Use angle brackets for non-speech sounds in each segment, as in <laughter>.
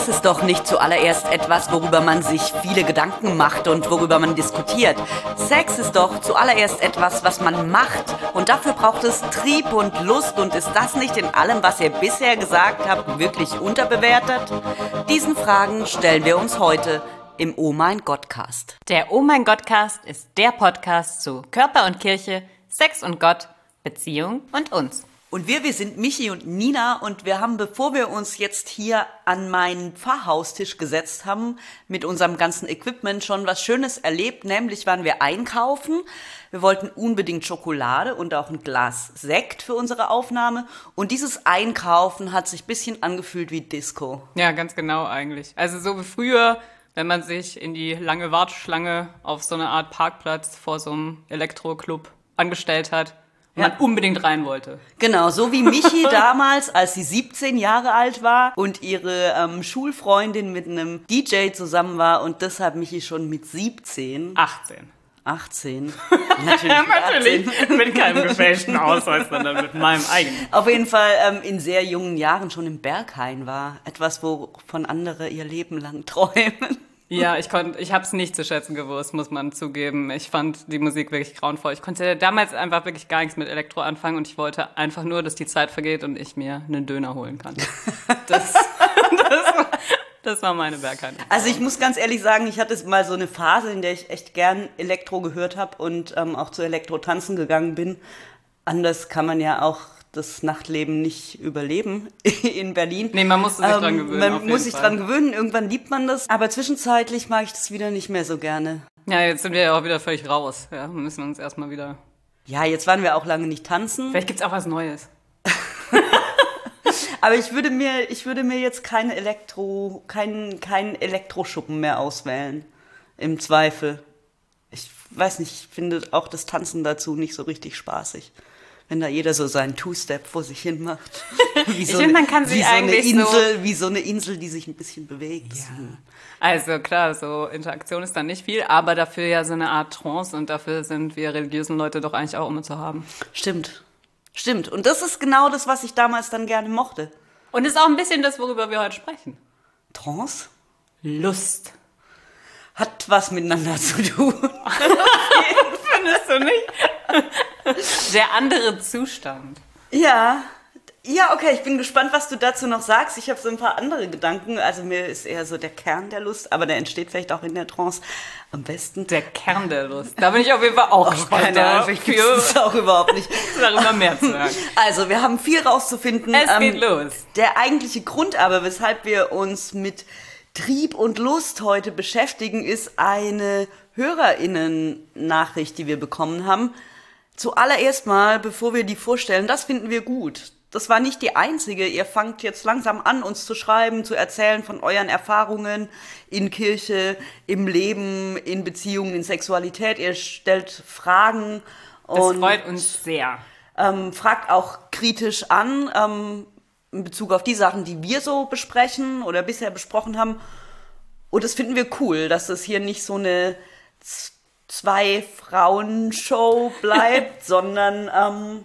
Sex ist doch nicht zuallererst etwas, worüber man sich viele Gedanken macht und worüber man diskutiert. Sex ist doch zuallererst etwas, was man macht. Und dafür braucht es Trieb und Lust. Und ist das nicht in allem, was ihr bisher gesagt habt, wirklich unterbewertet? Diesen Fragen stellen wir uns heute im Oh mein Gottcast. Der Oh mein Gottcast ist der Podcast zu Körper und Kirche, Sex und Gott, Beziehung und uns. Und wir, wir sind Michi und Nina und wir haben, bevor wir uns jetzt hier an meinen Pfarrhaustisch gesetzt haben, mit unserem ganzen Equipment schon was Schönes erlebt, nämlich waren wir einkaufen. Wir wollten unbedingt Schokolade und auch ein Glas Sekt für unsere Aufnahme. Und dieses Einkaufen hat sich bisschen angefühlt wie Disco. Ja, ganz genau eigentlich. Also so wie früher, wenn man sich in die lange Warteschlange auf so eine Art Parkplatz vor so einem Elektroclub angestellt hat ja. man unbedingt rein wollte. Genau, so wie Michi <laughs> damals, als sie 17 Jahre alt war und ihre ähm, Schulfreundin mit einem DJ zusammen war und deshalb Michi schon mit 17. 18. 18. Natürlich, Natürlich. 18. mit keinem gefälschten Ausweis, sondern mit meinem eigenen. Auf jeden Fall ähm, in sehr jungen Jahren schon im Berghain war. Etwas, wovon andere ihr Leben lang <laughs> träumen. Ja, ich konnte, ich habe es nicht zu schätzen gewusst, muss man zugeben. Ich fand die Musik wirklich grauenvoll. Ich konnte damals einfach wirklich gar nichts mit Elektro anfangen und ich wollte einfach nur, dass die Zeit vergeht und ich mir einen Döner holen kann. <laughs> Das, das, das war meine Bergheim. Also ich muss ganz ehrlich sagen, ich hatte mal so eine Phase, in der ich echt gern Elektro gehört habe und ähm, auch zu Elektro tanzen gegangen bin. Anders kann man ja auch das Nachtleben nicht überleben <laughs> in Berlin. Nee, man muss sich ähm, dran gewöhnen. Man muss sich Fall. dran gewöhnen, irgendwann liebt man das. Aber zwischenzeitlich mag ich das wieder nicht mehr so gerne. Ja, jetzt sind wir ja auch wieder völlig raus. Ja, wir müssen uns erstmal wieder. Ja, jetzt waren wir auch lange nicht tanzen. Vielleicht gibt's auch was Neues. <laughs> Aber ich würde mir, ich würde mir jetzt keine Elektro, keinen, keinen Elektroschuppen mehr auswählen. Im Zweifel. Ich weiß nicht, ich finde auch das Tanzen dazu nicht so richtig spaßig wenn da jeder so seinen Two-Step vor sich hin macht. <laughs> Wie so ich finde, man kann sich eigentlich so eine Insel, so wie so eine Insel, die sich ein bisschen bewegt. Ja. Also klar, so Interaktion ist dann nicht viel, aber dafür ja so eine Art Trance und dafür sind wir religiösen Leute doch eigentlich auch immer zu haben. Stimmt. Stimmt. Und das ist genau das, was ich damals dann gerne mochte. Und ist auch ein bisschen das, worüber wir heute sprechen. Trance? Lust. Hat was miteinander zu tun. <laughs> Findest du nicht? Der andere Zustand. Ja. Ja, okay, ich bin gespannt, was du dazu noch sagst. Ich habe so ein paar andere Gedanken. Also mir ist eher so der Kern der Lust, aber der entsteht vielleicht auch in der Trance am besten. Der Kern der Lust. Da bin ich auf jeden Fall auch, gespannt. Keine Ahnung, gibt es auch überhaupt nicht. <laughs> Darüber mehr zu sagen. Also, wir haben viel rauszufinden. Es geht ähm, los. Der eigentliche Grund aber, weshalb wir uns mit Trieb und Lust heute beschäftigen, ist eine HörerInnen-Nachricht, die wir bekommen haben. Zuallererst mal, bevor wir die vorstellen, das finden wir gut. Das war nicht die einzige. Ihr fangt jetzt langsam an, uns zu schreiben, zu erzählen von euren Erfahrungen in Kirche, im Leben, in Beziehungen, in Sexualität. Ihr stellt Fragen. Das freut uns sehr. Ähm, fragt auch kritisch an, ähm, in Bezug auf die Sachen, die wir so besprechen oder bisher besprochen haben. Und das finden wir cool, dass das hier nicht so eine zwei Frauen-Show bleibt, <laughs> sondern ähm,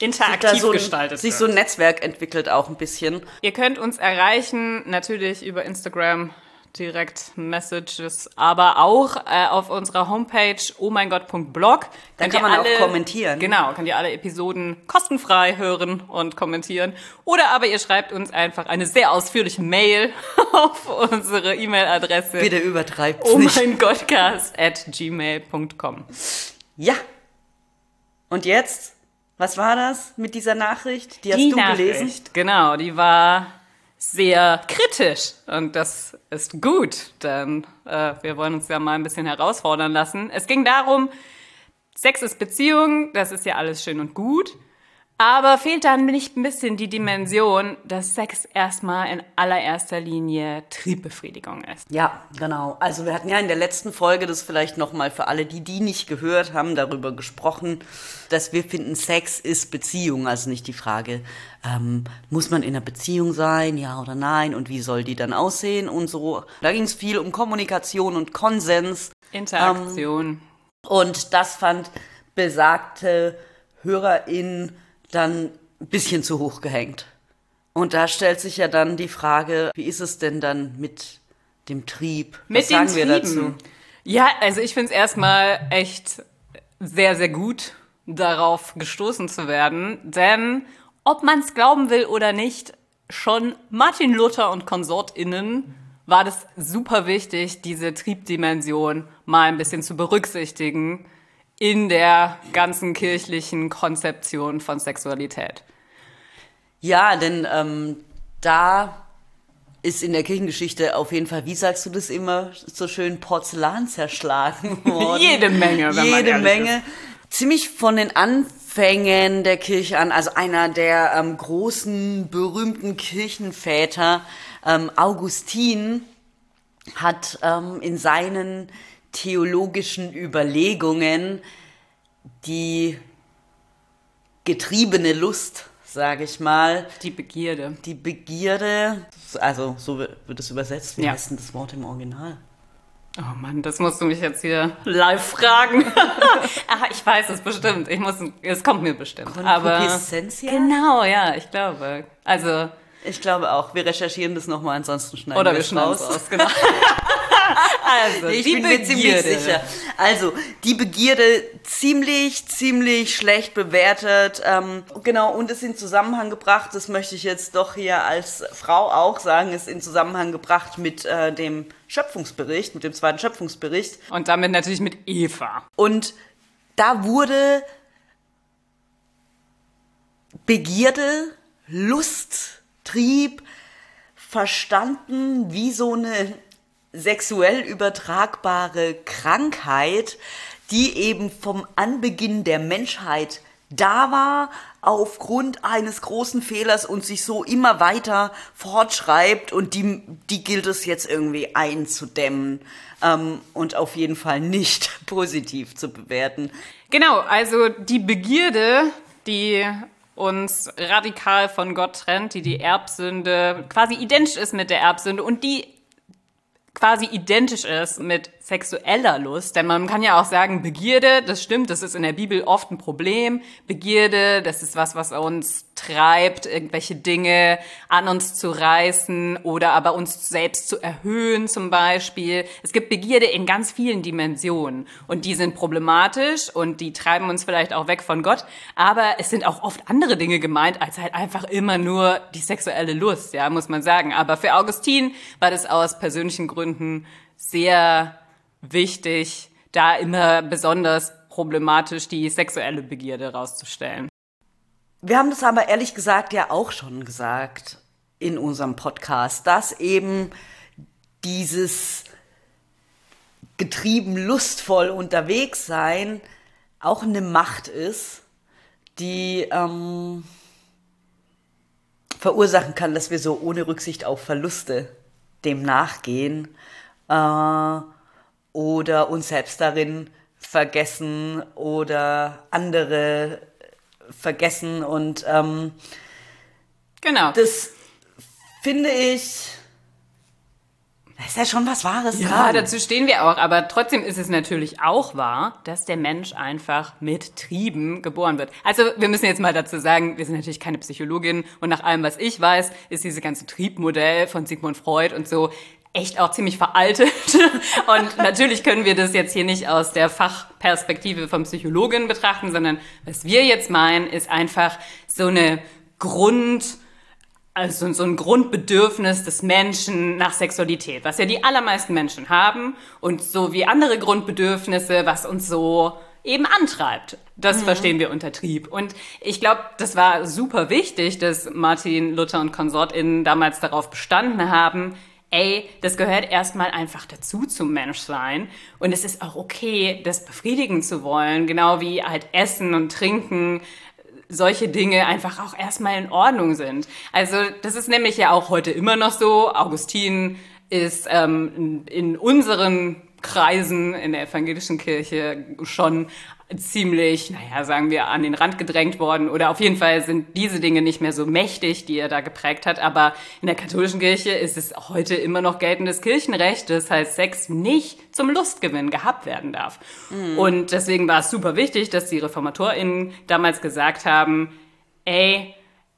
interaktiv so ein, gestaltet sich so ein Netzwerk entwickelt auch ein bisschen. Ihr könnt uns erreichen natürlich über Instagram direkt Messages, aber auch äh, auf unserer Homepage ohmeingott.blog. Da kann man alle, auch kommentieren. Genau, könnt ihr alle Episoden kostenfrei hören und kommentieren. Oder aber ihr schreibt uns einfach eine sehr ausführliche Mail <laughs> auf unsere E-Mail-Adresse. Bitte übertreibt oh nicht. ohmeingottcast at gmail.com. Ja. Und jetzt? Was war das mit dieser Nachricht? Die hast die du Nachricht, gelesen? Genau, die war sehr kritisch und das ist gut, denn äh, wir wollen uns ja mal ein bisschen herausfordern lassen. Es ging darum, Sex ist Beziehung, das ist ja alles schön und gut. Aber fehlt dann nicht ein bisschen die Dimension, dass Sex erstmal in allererster Linie Triebbefriedigung ist? Ja, genau. Also wir hatten ja in der letzten Folge, das vielleicht nochmal für alle, die die nicht gehört haben, darüber gesprochen, dass wir finden, Sex ist Beziehung. Also nicht die Frage, ähm, muss man in einer Beziehung sein, ja oder nein, und wie soll die dann aussehen und so. Da ging es viel um Kommunikation und Konsens. Interaktion. Ähm, und das fand besagte Hörerin dann ein bisschen zu hoch gehängt. Und da stellt sich ja dann die Frage, wie ist es denn dann mit dem Trieb? Mit Was den sagen wir dazu? Ja, also ich finde es erstmal echt sehr, sehr gut, darauf gestoßen zu werden. Denn ob man es glauben will oder nicht, schon Martin Luther und KonsortInnen war das super wichtig, diese Triebdimension mal ein bisschen zu berücksichtigen in der ganzen kirchlichen Konzeption von Sexualität. Ja, denn ähm, da ist in der Kirchengeschichte auf jeden Fall, wie sagst du das immer so schön, Porzellan zerschlagen <laughs> worden. Jede Menge, wenn man Jede ehrlich Menge. Ziemlich von den Anfängen der Kirche an, also einer der ähm, großen, berühmten Kirchenväter, ähm, Augustin, hat ähm, in seinen theologischen Überlegungen die getriebene Lust, sage ich mal, Die Begierde. die Begierde, also so wird es übersetzt, wie Ja. heißt denn das Wort im Original? Oh Mann, das musst du mich jetzt hier live <laughs> fragen. <laughs> ah, ich weiß es bestimmt. Ich muss, es kommt mir bestimmt. Aber Concupiscentia? genau, ja, ich glaube. Also Ich glaube auch. Wir recherchieren das nochmal, ansonsten schneiden oder wir es raus. aus, genau. <laughs> <laughs> also Ich bin mir ziemlich Begierde. sicher. Also, die Begierde ziemlich, ziemlich schlecht bewertet. Ähm, genau, und ist in Zusammenhang gebracht, das möchte ich jetzt doch hier als Frau auch sagen, ist in Zusammenhang gebracht mit äh, dem Schöpfungsbericht, mit dem zweiten Schöpfungsbericht. Und damit natürlich mit Eva. Und da wurde Begierde, Lust, Trieb verstanden wie so eine sexuell übertragbare Krankheit, die eben vom Anbeginn der Menschheit da war, aufgrund eines großen Fehlers und sich so immer weiter fortschreibt und die, die gilt es jetzt irgendwie einzudämmen ähm, und auf jeden Fall nicht <laughs> positiv zu bewerten. Genau, also die Begierde, die uns radikal von Gott trennt, die die Erbsünde quasi identisch ist mit der Erbsünde und die quasi identisch ist mit sexueller Lust, denn man kann ja auch sagen, Begierde, das stimmt, das ist in der Bibel oft ein Problem. Begierde, das ist was, was uns treibt, irgendwelche Dinge an uns zu reißen oder aber uns selbst zu erhöhen zum Beispiel. Es gibt Begierde in ganz vielen Dimensionen und die sind problematisch und die treiben uns vielleicht auch weg von Gott, aber es sind auch oft andere Dinge gemeint, als halt einfach immer nur die sexuelle Lust, ja, muss man sagen. Aber für Augustin war das aus persönlichen Gründen sehr wichtig, da immer besonders problematisch die sexuelle Begierde rauszustellen. Wir haben das aber ehrlich gesagt ja auch schon gesagt in unserem Podcast, dass eben dieses getrieben lustvoll unterwegs sein auch eine Macht ist, die ähm, verursachen kann, dass wir so ohne Rücksicht auf Verluste dem nachgehen äh, oder uns selbst darin vergessen oder andere vergessen und ähm, Genau. das finde ich, da ist ja schon was Wahres Ja, dran. dazu stehen wir auch, aber trotzdem ist es natürlich auch wahr, dass der Mensch einfach mit Trieben geboren wird. Also wir müssen jetzt mal dazu sagen, wir sind natürlich keine Psychologin und nach allem, was ich weiß, ist dieses ganze Triebmodell von Sigmund Freud und so echt auch ziemlich veraltet. <laughs> Und natürlich können wir das jetzt hier nicht aus der Fachperspektive vom Psychologen betrachten, sondern was wir jetzt meinen, ist einfach so eine Grund, also so ein Grundbedürfnis des Menschen nach Sexualität, was ja die allermeisten Menschen haben und so wie andere Grundbedürfnisse, was uns so eben antreibt. Das verstehen wir unter Trieb. Und ich glaube, das war super wichtig, dass Martin Luther und KonsortInnen damals darauf bestanden haben, ey, das gehört erstmal einfach dazu zum Menschsein. Und es ist auch okay, das befriedigen zu wollen, genau wie halt Essen und Trinken solche Dinge einfach auch erstmal in Ordnung sind. Also das ist nämlich ja auch heute immer noch so. Augustin ist ähm, in, in unseren Kreisen in der evangelischen Kirche schon ziemlich, naja, sagen wir, an den Rand gedrängt worden. Oder auf jeden Fall sind diese Dinge nicht mehr so mächtig, die er da geprägt hat. Aber in der katholischen Kirche ist es heute immer noch geltendes Kirchenrecht, das heißt, Sex nicht zum Lustgewinn gehabt werden darf. Und deswegen war es super wichtig, dass die ReformatorInnen damals gesagt haben, ey,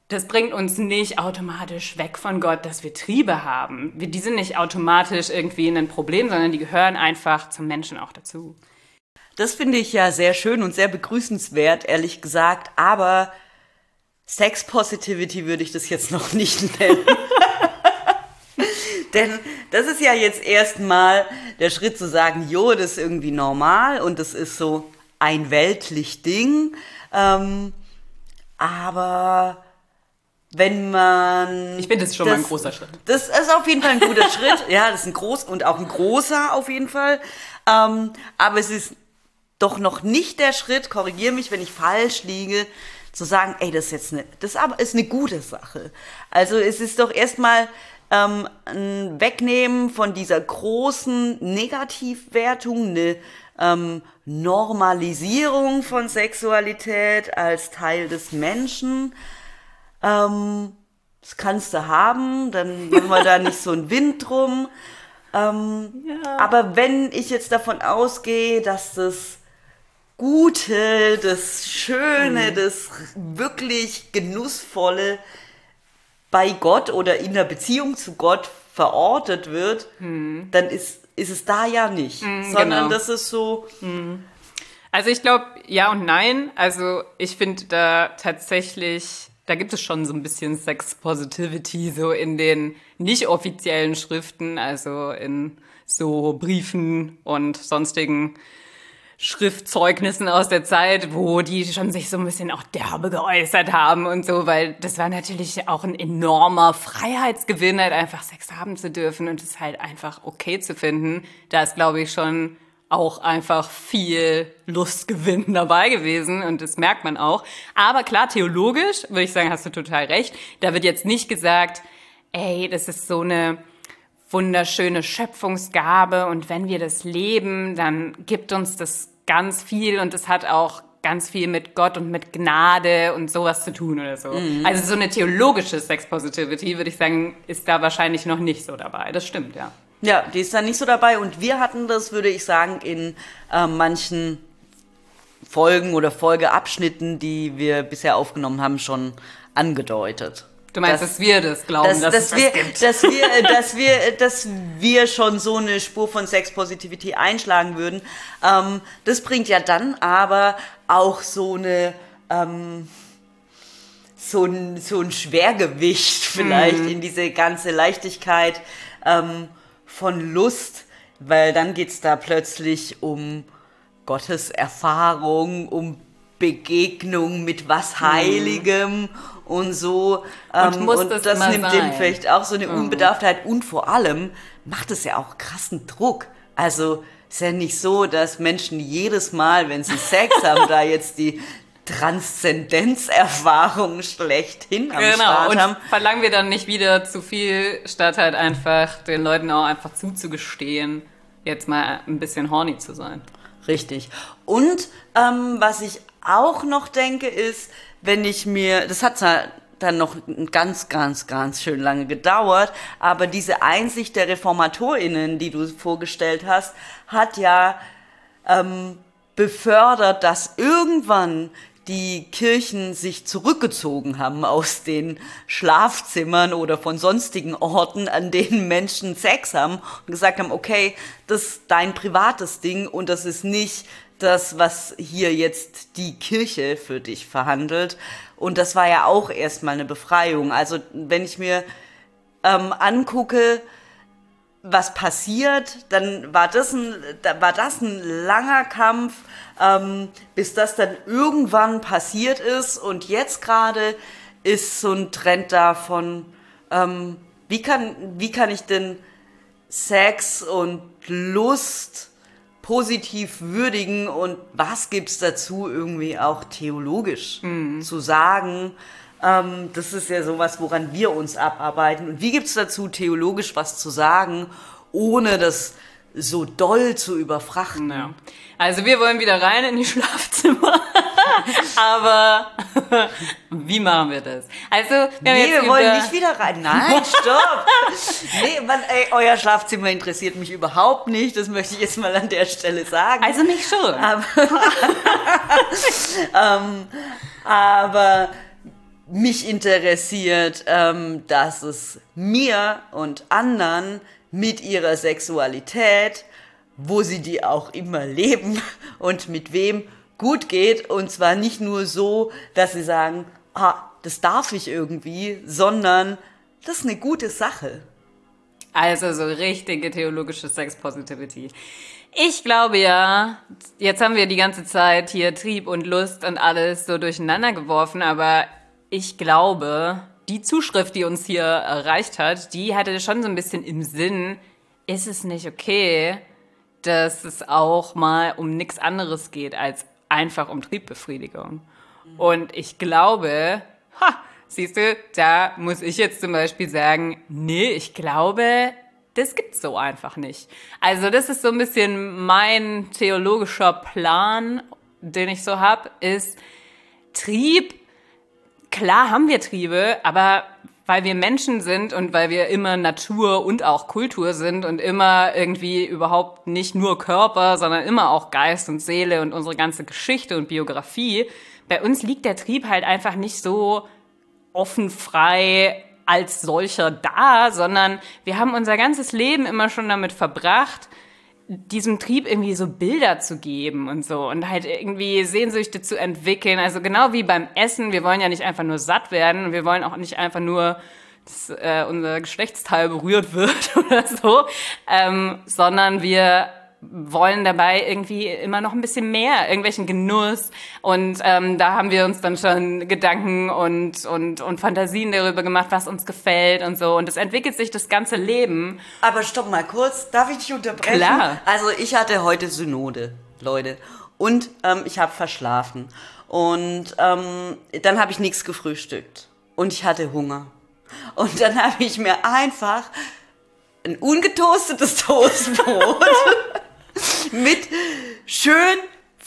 das bringt uns nicht automatisch weg von Gott, dass wir Triebe haben. Wir, die sind nicht automatisch irgendwie ein Problem, sondern die gehören einfach zum Menschen auch dazu. Das finde ich ja sehr schön und sehr begrüßenswert, ehrlich gesagt. Aber Sex Positivity würde ich das jetzt <laughs> noch nicht nennen. <laughs> Denn das ist ja jetzt erstmal der Schritt zu sagen, jo, das ist irgendwie normal und das ist so ein weltlich Ding. Ähm, aber wenn man. Ich finde, das ist schon das, mal ein großer Schritt. Das ist auf jeden Fall ein guter <laughs> Schritt. Ja, das ist ein groß und auch ein großer auf jeden Fall. Ähm, aber es ist doch noch nicht der Schritt, korrigiere mich, wenn ich falsch liege, zu sagen, ey, das ist jetzt eine, das ist eine gute Sache. Also es ist doch erstmal ähm, ein Wegnehmen von dieser großen Negativwertung, eine ähm, Normalisierung von Sexualität als Teil des Menschen. Ähm, das kannst du haben, dann machen wir da nicht so einen Wind drum. Ähm, ja. Aber wenn ich jetzt davon ausgehe, dass das Gute, das Schöne, mhm. das wirklich Genussvolle bei Gott oder in der Beziehung zu Gott verortet wird, mhm. dann ist, ist es da ja nicht, mhm, sondern genau. das ist so. Mhm. Also ich glaube, ja und nein. Also ich finde da tatsächlich, da gibt es schon so ein bisschen Sex Positivity so in den nicht offiziellen Schriften, also in so Briefen und sonstigen Schriftzeugnissen aus der Zeit, wo die schon sich so ein bisschen auch derbe geäußert haben und so, weil das war natürlich auch ein enormer Freiheitsgewinn, halt einfach Sex haben zu dürfen und es halt einfach okay zu finden. Da ist, glaube ich, schon auch einfach viel Lustgewinn <laughs> dabei gewesen und das merkt man auch. Aber klar, theologisch würde ich sagen, hast du total recht. Da wird jetzt nicht gesagt, ey, das ist so eine wunderschöne Schöpfungsgabe und wenn wir das leben, dann gibt uns das ganz viel und es hat auch ganz viel mit Gott und mit Gnade und sowas zu tun oder so. Mhm. Also so eine theologische Sex Positivity, würde ich sagen, ist da wahrscheinlich noch nicht so dabei. Das stimmt, ja. Ja, die ist da nicht so dabei und wir hatten das, würde ich sagen, in äh, manchen Folgen oder Folgeabschnitten, die wir bisher aufgenommen haben, schon angedeutet. Du meinst, dass, dass wir das glauben, dass, dass, dass es wir, gibt. Dass wir, <laughs> dass, wir, dass wir schon so eine Spur von Sex Positivity einschlagen würden. Ähm, das bringt ja dann aber auch so eine... Ähm, so ein, so ein Schwergewicht vielleicht mhm. in diese ganze Leichtigkeit ähm, von Lust, weil dann geht's da plötzlich um Gottes Erfahrung, um Begegnung mit was Heiligem mhm und so. Ähm, und, und das, das nimmt sein. dem vielleicht auch so eine mhm. Unbedarftheit und vor allem macht es ja auch krassen Druck. Also ist ja nicht so, dass Menschen jedes Mal, wenn sie Sex <laughs> haben, da jetzt die Transzendenzerfahrung schlechthin am genau. Start haben. Und verlangen wir dann nicht wieder zu viel, statt halt einfach den Leuten auch einfach zuzugestehen, jetzt mal ein bisschen horny zu sein. Richtig. Und ähm, was ich auch noch denke, ist, wenn ich mir, das hat dann noch ganz, ganz, ganz schön lange gedauert, aber diese Einsicht der ReformatorInnen, die du vorgestellt hast, hat ja ähm, befördert, dass irgendwann die Kirchen sich zurückgezogen haben aus den Schlafzimmern oder von sonstigen Orten, an denen Menschen Sex haben und gesagt haben, okay, das ist dein privates Ding und das ist nicht das, was hier jetzt die Kirche für dich verhandelt. Und das war ja auch erstmal eine Befreiung. Also wenn ich mir ähm, angucke, was passiert, dann war das ein, da war das ein langer Kampf, ähm, bis das dann irgendwann passiert ist. Und jetzt gerade ist so ein Trend da von, ähm, wie kann, wie kann ich denn Sex und Lust positiv würdigen und was gibt's dazu irgendwie auch theologisch mhm. zu sagen. Ähm, das ist ja sowas, woran wir uns abarbeiten. Und wie gibt's dazu theologisch was zu sagen, ohne das so doll zu überfrachten? Ja. Also wir wollen wieder rein in die Schlafzimmer. <laughs> <laughs> Aber <laughs> wie machen wir das? Also, wir nee, wir wollen nicht wieder rein. Nein, stopp. <laughs> nee, man, ey, euer Schlafzimmer interessiert mich überhaupt nicht. Das möchte ich jetzt mal an der Stelle sagen. Also mich schon. Aber, ähm, aber mich interessiert, ähm, dass es mir und anderen mit ihrer Sexualität, wo sie die auch immer leben und mit wem gut geht. Und zwar nicht nur so, dass sie sagen, ah, das darf ich irgendwie, sondern das ist eine gute Sache. Also so richtige theologische Sex Positivity. Ich glaube ja, jetzt haben wir die ganze Zeit hier Trieb und Lust und alles so durcheinander geworfen, aber ich glaube, die Zuschrift, die uns hier erreicht hat, die hatte schon so ein bisschen im Sinn, ist es nicht okay, dass es auch mal um nichts anderes geht als einfach um Triebbefriedigung. Und ich glaube, ha, siehst du, da muss ich jetzt zum Beispiel sagen, nee, ich glaube, das gibt's so einfach nicht. Also das ist so ein bisschen mein theologischer Plan, den ich so hab, ist Trieb. Klar haben wir Triebe, aber weil wir Menschen sind und weil wir immer Natur und auch Kultur sind und immer irgendwie überhaupt nicht nur Körper, sondern immer auch Geist und Seele und unsere ganze Geschichte und Biografie, bei uns liegt der Trieb halt einfach nicht so offen frei als solcher da, sondern wir haben unser ganzes Leben immer schon damit verbracht, diesem Trieb irgendwie so Bilder zu geben und so und halt irgendwie Sehnsüchte zu entwickeln. Also genau wie beim Essen, wir wollen ja nicht einfach nur satt werden wir wollen auch nicht einfach nur, dass äh, unser Geschlechtsteil berührt wird <laughs> oder so, ähm, sondern wir wollen dabei irgendwie immer noch ein bisschen mehr, irgendwelchen Genuss. Und ähm, da haben wir uns dann schon Gedanken und, und, und Fantasien darüber gemacht, was uns gefällt und so. Und es entwickelt sich das ganze Leben. Aber stopp mal kurz, darf ich dich unterbrechen? Klar. Also ich hatte heute Synode, Leute. Und ähm, ich habe verschlafen. Und ähm, dann habe ich nichts gefrühstückt. Und ich hatte Hunger. Und dann <laughs> habe ich mir einfach ein ungetoastetes Toastbrot <laughs> mit schön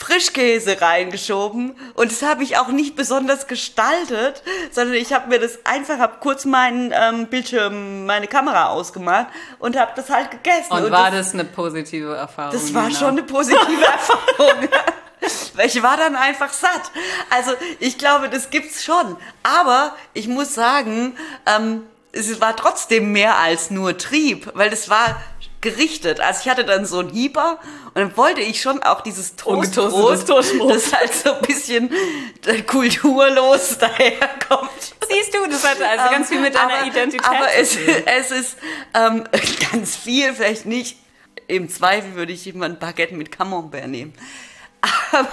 Frischkäse reingeschoben und das habe ich auch nicht besonders gestaltet, sondern ich habe mir das einfach, habe kurz meinen ähm, Bildschirm, meine Kamera ausgemacht und habe das halt gegessen. Und, und war das, das, eine positive Erfahrung? Das war Nina? schon eine positive <laughs> Erfahrung. Weil ich war dann einfach satt. Also ich glaube, das gibt's schon. Aber ich muss sagen, ähm, es war trotzdem mehr als nur Trieb, weil das war gerichtet. Also ich hatte dann so einen Hieber und dann wollte ich schon auch dieses Toastbrot, Toastbrot. das halt so ein bisschen kulturlos <laughs> daherkommt. Siehst du, das hat also ganz viel mit deiner aber, Identität aber es, es ist ähm, <laughs> ganz viel, vielleicht nicht. Im Zweifel würde ich immer ein Baguette mit Camembert nehmen. <laughs> Aber,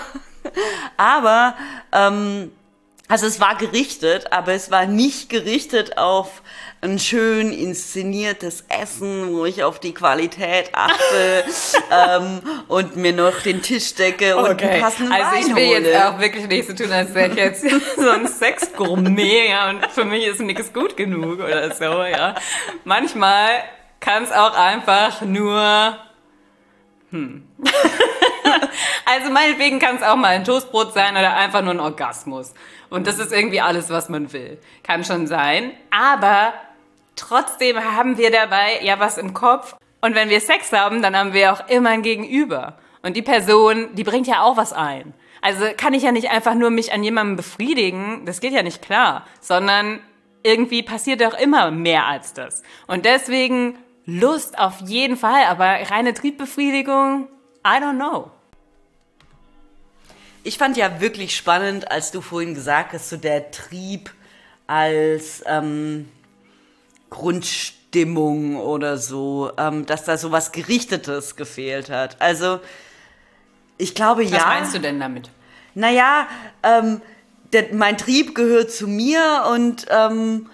aber ähm, also es war gerichtet, aber es war nicht gerichtet auf ein schön inszeniertes Essen, wo ich auf die Qualität achte <laughs> ähm, und mir noch den Tisch decke und okay. einen passenden Also Wein ich will hole. jetzt auch wirklich nicht so tun, als wäre ich jetzt <laughs> so ein Sexgourmet ja, und für mich ist nichts gut genug oder so. Ja. Manchmal kann es auch einfach nur hm. <laughs> also meinetwegen kann es auch mal ein Toastbrot sein oder einfach nur ein Orgasmus. Und das ist irgendwie alles, was man will. Kann schon sein. Aber Trotzdem haben wir dabei ja was im Kopf. Und wenn wir Sex haben, dann haben wir auch immer ein Gegenüber. Und die Person, die bringt ja auch was ein. Also kann ich ja nicht einfach nur mich an jemandem befriedigen, das geht ja nicht klar, sondern irgendwie passiert doch immer mehr als das. Und deswegen Lust auf jeden Fall, aber reine Triebbefriedigung, I don't know. Ich fand ja wirklich spannend, als du vorhin gesagt hast, so der Trieb als ähm, Grundstimmung oder so, ähm, dass da so was Gerichtetes gefehlt hat. Also ich glaube was ja. Was meinst du denn damit? Naja, ähm, der, mein Trieb gehört zu mir und ähm,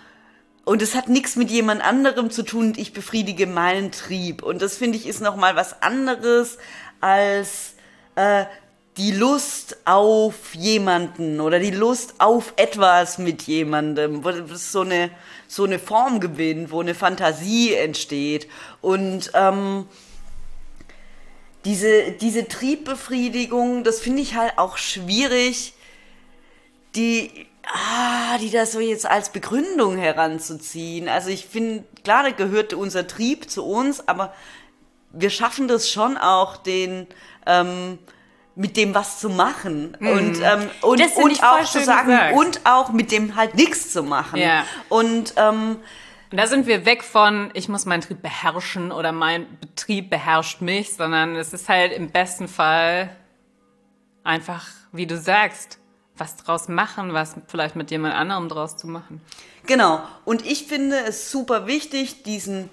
und es hat nichts mit jemand anderem zu tun und ich befriedige meinen Trieb. Und das finde ich ist noch mal was anderes als äh, die Lust auf jemanden oder die Lust auf etwas mit jemandem, wo so eine, so eine Form gewinnt, wo eine Fantasie entsteht. Und ähm, diese, diese Triebbefriedigung, das finde ich halt auch schwierig, die, ah, die das so jetzt als Begründung heranzuziehen. Also ich finde, klar, da gehört unser Trieb zu uns, aber wir schaffen das schon auch, den... Ähm, mit dem was zu machen und ähm, und, und auch zu sagen gesagt. und auch mit dem halt nichts zu machen Ja. und ähm, Und da sind wir weg von, ich muss meinen Betrieb beherrschen oder mein Betrieb beherrscht mich, sondern es ist halt im besten Fall einfach, wie du sagst, was draus machen, was vielleicht mit jemand anderem draus zu machen. Genau. Und ich finde es super wichtig, diesen,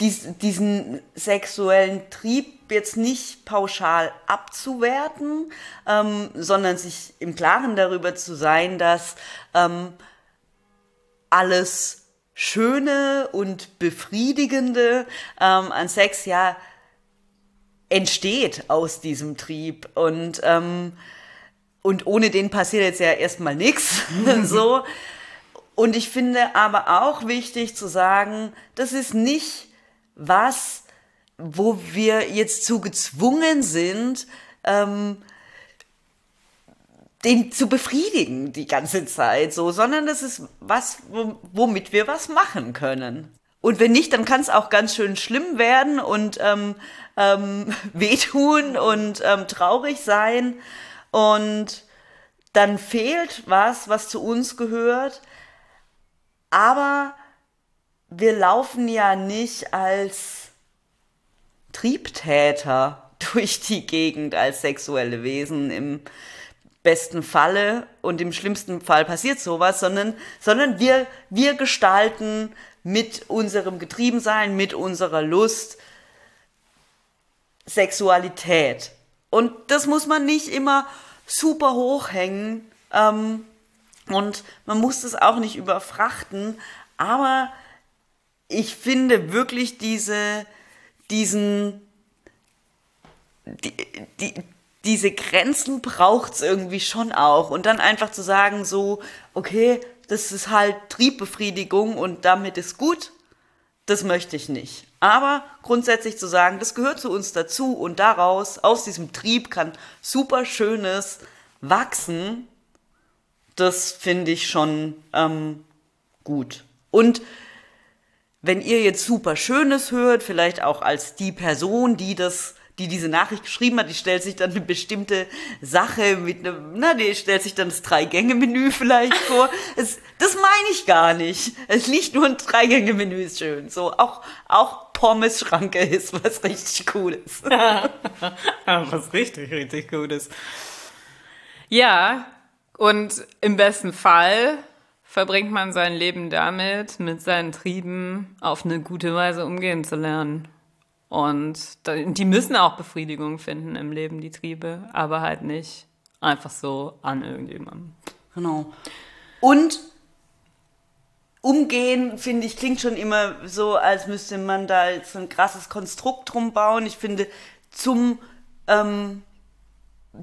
dies, diesen sexuellen Trieb jetzt nicht pauschal abzuwerten, ähm, sondern sich im Klaren darüber zu sein, dass ähm, alles Schöne und Befriedigende ähm, an Sex ja entsteht aus diesem Trieb. Und, ähm, und ohne den passiert jetzt ja erstmal nichts. <laughs> so. Und ich finde aber auch wichtig zu sagen, das ist nicht was, wo wir jetzt zu gezwungen sind, ähm, den zu befriedigen die ganze Zeit, so, sondern das ist was, wo- womit wir was machen können. Und wenn nicht, dann kann es auch ganz schön schlimm werden und ähm, ähm, <laughs> wehtun und ähm, traurig sein. Und dann fehlt was, was zu uns gehört. Aber wir laufen ja nicht als Triebtäter <laughs> durch die Gegend als sexuelle Wesen im besten Falle und im schlimmsten Fall passiert sowas, sondern, sondern wir, wir gestalten mit unserem Getriebensein, mit unserer Lust Sexualität. Und das muss man nicht immer super hochhängen ähm, und man muss das auch nicht überfrachten, aber ich finde wirklich diese, diesen, die, die, diese Grenzen braucht's irgendwie schon auch. Und dann einfach zu sagen, so, okay, das ist halt Triebbefriedigung und damit ist gut, das möchte ich nicht. Aber grundsätzlich zu sagen, das gehört zu uns dazu und daraus, aus diesem Trieb kann super Schönes wachsen, das finde ich schon ähm, gut. Und wenn ihr jetzt super Schönes hört, vielleicht auch als die Person, die das, die diese Nachricht geschrieben hat, die stellt sich dann eine bestimmte Sache mit einem, na, die stellt sich dann das Drei-Gänge-Menü <laughs> vielleicht vor. Es, das meine ich gar nicht. Es liegt nur ein Drei-Gänge-Menü ist schön. So, auch, auch Pommes-Schranke <laughs> ist was richtig Cooles. <laughs> Was richtig, richtig ist. Ja, und im besten Fall verbringt man sein Leben damit, mit seinen Trieben auf eine gute Weise umgehen zu lernen. Und die müssen auch Befriedigung finden im Leben, die Triebe, aber halt nicht einfach so an irgendjemandem. Genau. Und umgehen, finde ich, klingt schon immer so, als müsste man da jetzt so ein krasses Konstrukt drum bauen. Ich finde, zum, ähm,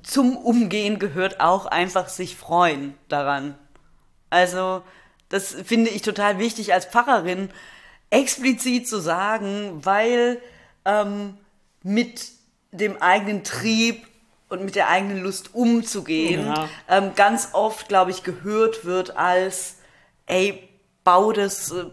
zum Umgehen gehört auch einfach sich freuen daran. Also, das finde ich total wichtig als Pfarrerin explizit zu sagen, weil ähm, mit dem eigenen Trieb und mit der eigenen Lust umzugehen, Ja. ähm, ganz oft, glaube ich, gehört wird als, ey, bau das, äh,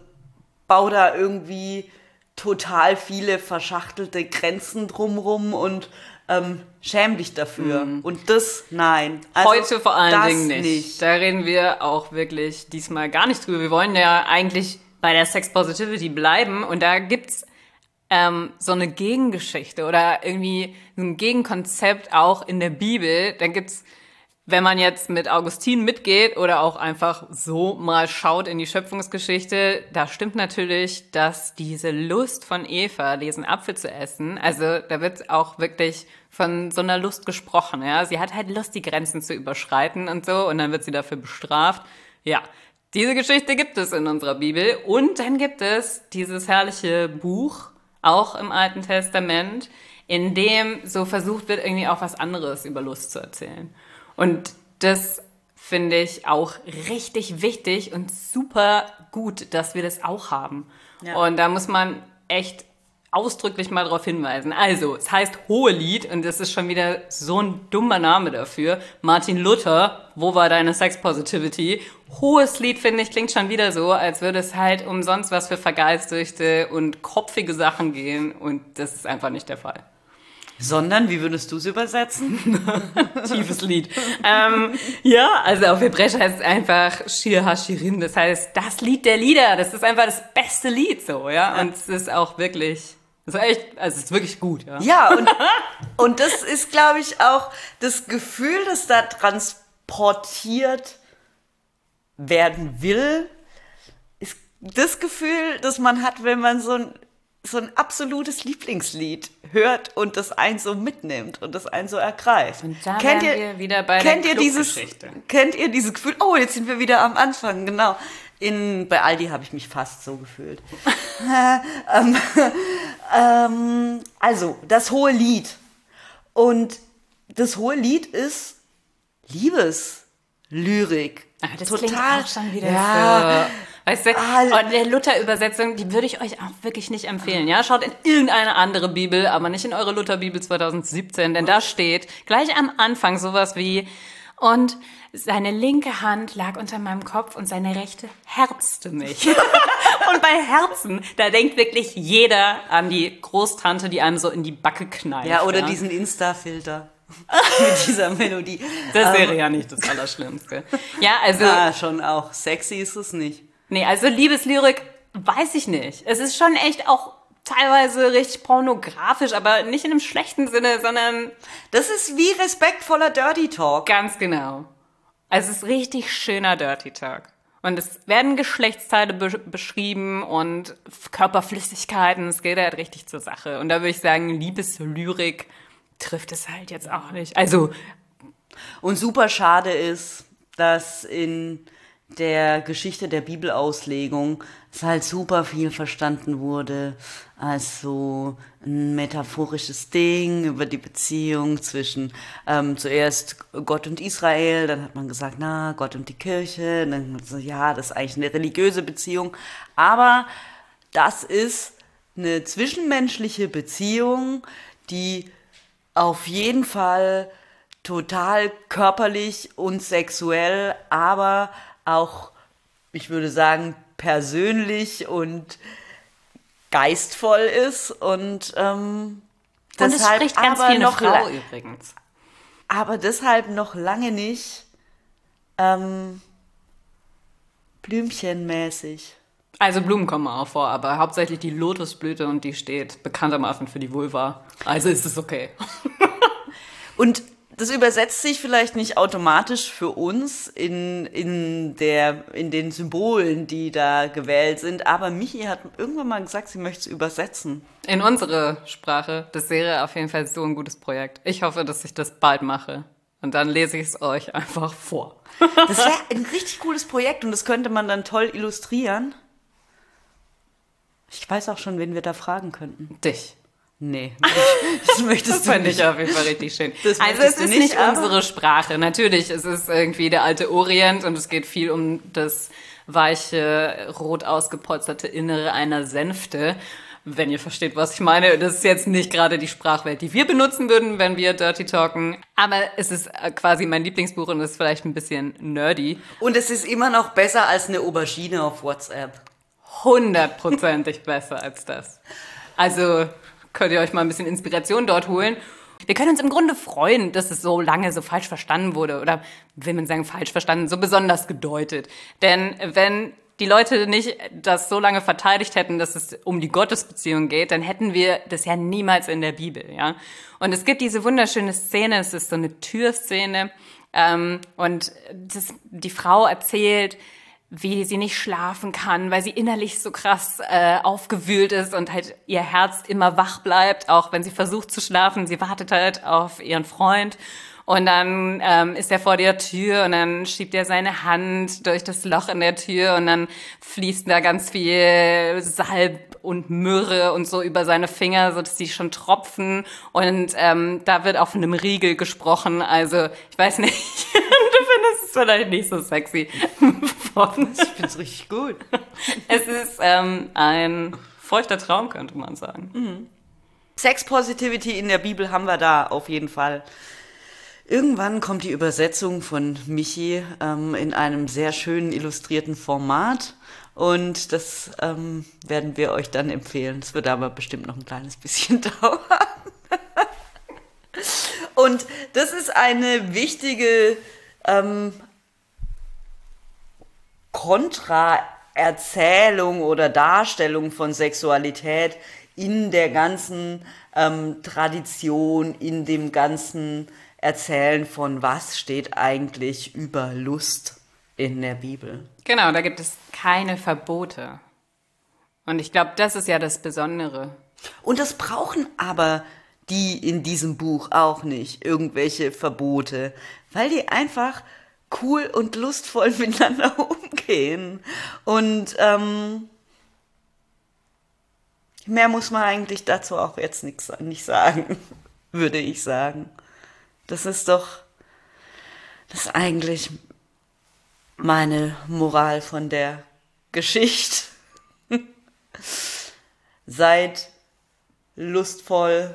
bau da irgendwie total viele verschachtelte Grenzen drumrum und ähm, schäm dich dafür. Und das, nein. Also, Mhm. Heute vor allen Dingen nicht. Da reden wir auch wirklich diesmal gar nicht drüber. Wir wollen ja eigentlich bei der Sex Positivity bleiben und da gibt's ähm, so eine Gegengeschichte oder irgendwie ein Gegenkonzept auch in der Bibel. Da gibt's, wenn man jetzt mit Augustin mitgeht oder auch einfach so mal schaut in die Schöpfungsgeschichte, da stimmt natürlich, dass diese Lust von Eva, diesen Apfel zu essen, also da wird auch wirklich von so einer Lust gesprochen, ja. Sie hat halt Lust, die Grenzen zu überschreiten und so und dann wird sie dafür bestraft. Ja, diese Geschichte gibt es in unserer Bibel und dann gibt es dieses herrliche Buch, auch im Alten Testament, in dem so versucht wird, irgendwie auch was anderes über Lust zu erzählen. Und das finde ich auch richtig wichtig und super gut, dass wir das auch haben. Ja. Und da muss man echt ausdrücklich mal darauf hinweisen. Also, es heißt Hohelied und das ist schon wieder so ein dummer Name dafür. Martin Luther, wo war deine Sex Positivity? Hohes Lied, finde ich, klingt schon wieder so, als würde es halt umsonst was für vergeistigte und kopfige Sachen gehen und das ist einfach nicht der Fall. Sondern, wie würdest du es übersetzen? <laughs> Tiefes Lied. ähm, ja, also auf Hebräisch heißt es einfach Shir HaShirim. Das heißt, das Lied der Lieder. Das ist einfach das beste Lied so, ja. Und es ist auch wirklich, es ist echt, also es ist wirklich gut, ja. Ja, und, <laughs> und das ist, glaube ich, auch das Gefühl, das da transportiert werden will, ist das Gefühl, das man hat, wenn man so ein so ein absolutes Lieblingslied hört und das einen so mitnimmt und das einen so ergreift. Und da kennt ihr, wir wieder bei kennt der ihr dieses kennt ihr dieses Gefühl? Oh, jetzt sind wir wieder am Anfang, genau. In bei Aldi habe ich mich fast so gefühlt. <laughs> ähm, ähm, also das hohe Lied und das hohe Lied ist Liebeslyrik. Ah, das Total. klingt auch schon wieder ja. so. Weißt du, und der Luther-Übersetzung, die würde ich euch auch wirklich nicht empfehlen. Ja, schaut in irgendeine andere Bibel, aber nicht in eure Luther-Bibel 2017, denn da steht gleich am Anfang sowas wie und seine linke Hand lag unter meinem Kopf und seine rechte herzte mich. <laughs> und bei Herzen, da denkt wirklich jeder an die Großtante, die einem so in die Backe knallt. Ja, oder diesen Insta-Filter <laughs> mit dieser Melodie. Das wäre ja nicht das Allerschlimmste. Ja, also. Ja, schon auch. Sexy ist es nicht. Nee, also Liebeslyrik weiß ich nicht. Es ist schon echt auch teilweise richtig pornografisch, aber nicht in einem schlechten Sinne, sondern Das ist wie respektvoller Dirty Talk. ganz genau. Also es ist richtig schöner Dirty Talk. Und es werden Geschlechtsteile be beschrieben und Körperflüssigkeiten. Es geht halt richtig zur Sache. Und da würde ich sagen, Liebeslyrik trifft es halt jetzt auch nicht. Also, Und super schade ist, dass in der Geschichte der Bibelauslegung es halt super viel verstanden wurde als so ein metaphorisches Ding über die Beziehung zwischen ähm, zuerst Gott und Israel, dann hat man gesagt, na, Gott und die Kirche, dann so, ja, das ist eigentlich eine religiöse Beziehung, aber das ist eine zwischenmenschliche Beziehung, die auf jeden Fall total körperlich und sexuell, aber auch, ich würde sagen, persönlich und geistvoll ist und ähm, und es deshalb spricht ganz aber viel noch Frau übrigens. aber deshalb noch lange nicht ähm, blümchenmäßig. Also Blumen kommen auch vor, aber hauptsächlich die Lotusblüte und die steht bekanntermaßen für die Vulva. Also ist es okay. Und das übersetzt sich vielleicht nicht automatisch für uns in, in, der, in den Symbolen, die da gewählt sind, aber Michi hat irgendwann mal gesagt, sie möchte es übersetzen. In unsere Sprache, das wäre auf jeden Fall so ein gutes Projekt. Ich hoffe, dass ich das bald mache. Und dann lese ich es euch einfach vor. <laughs> Das wäre ein richtig cooles Projekt und das könnte man dann toll illustrieren. Ich weiß auch schon, wen wir da fragen könnten. Dich. Nee, <laughs> das möchtest Das du fände nicht. ich auf jeden Fall richtig schön. Das also es ist nicht, unsere Sprache. Natürlich, es ist irgendwie der alte Orient und es geht viel um das weiche, rot ausgepolsterte Innere einer Sänfte. Wenn ihr versteht, was ich meine, das ist jetzt nicht gerade die Sprachwelt, die wir benutzen würden, wenn wir Dirty Talken. Aber es ist äh, quasi mein Lieblingsbuch und es ist vielleicht ein bisschen nerdy. Und es ist immer noch besser als eine Aubergine auf WhatsApp. hundertprozentig besser als das. Also könnt ihr euch mal ein bisschen Inspiration dort holen. Wir können uns im Grunde freuen, dass es so lange so falsch verstanden wurde. Oder will man sagen, falsch verstanden, so besonders gedeutet. Denn wenn die Leute nicht das so lange verteidigt hätten, dass es um die Gottesbeziehung geht, dann hätten wir das ja niemals in der Bibel, ja. Und es gibt diese wunderschöne Szene, es ist so eine Türszene, ähm, und das, die Frau erzählt, wie sie nicht schlafen kann, weil sie innerlich so krass äh, aufgewühlt ist und halt ihr Herz immer wach bleibt, auch wenn sie versucht zu schlafen. Sie wartet halt auf ihren Freund und dann ähm, ist er vor der Tür und dann schiebt er seine Hand durch das Loch in der Tür und dann fließt da ganz viel Salb und Myrrhe und so über seine Finger, so dass die schon tropfen und ähm, da wird auch von einem Riegel gesprochen. Also ich weiß nicht, <laughs> es vielleicht nicht so sexy. <laughs> Ich find's richtig gut. Es ist ähm, ein feuchter Traum, könnte man sagen. Sex Positivity in der Bibel haben wir da auf jeden Fall. Irgendwann kommt die Übersetzung von Michi ähm, in einem sehr schönen illustrierten Format und das ähm, werden wir euch dann empfehlen. Es wird aber bestimmt noch ein kleines bisschen <laughs> dauern. Und das ist eine wichtige ähm, Kontraerzählung oder Darstellung von Sexualität in der ganzen ähm, Tradition, in dem ganzen Erzählen von was steht eigentlich über Lust in der Bibel. Genau, da gibt es keine Verbote. Und ich glaube, das ist ja das Besondere. Und das brauchen aber die in diesem Buch auch nicht, irgendwelche Verbote, weil die einfach cool und lustvoll <laughs> miteinander umgehen. Und ähm, mehr muss man eigentlich dazu auch jetzt nix, nicht sagen, <laughs> würde ich sagen. Das ist doch, das ist eigentlich meine Moral von der Geschichte. <laughs> Seid lustvoll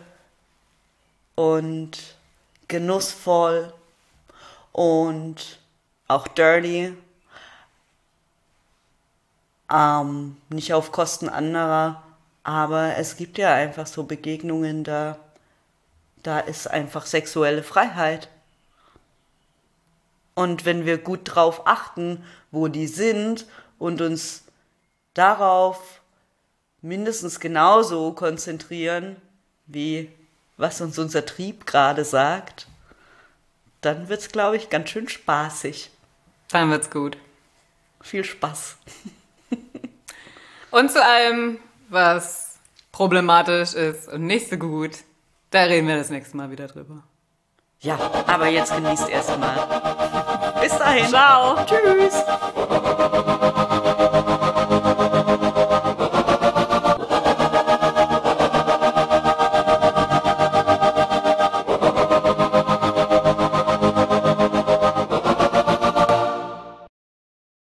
und genussvoll und auch dirty. Ähm, nicht auf Kosten anderer, aber es gibt ja einfach so Begegnungen, da, da ist einfach sexuelle Freiheit. Und wenn wir gut drauf achten, wo die sind und uns darauf mindestens genauso konzentrieren, wie was uns unser Trieb gerade sagt, dann wird's, glaube ich, ganz schön spaßig. Dann wird's gut. Viel Spaß. <laughs> und zu allem, was problematisch ist und nicht so gut, da reden wir das nächste Mal wieder drüber. Ja, aber jetzt genießt erstmal. <laughs> Bis dahin. Ciao. Tschüss.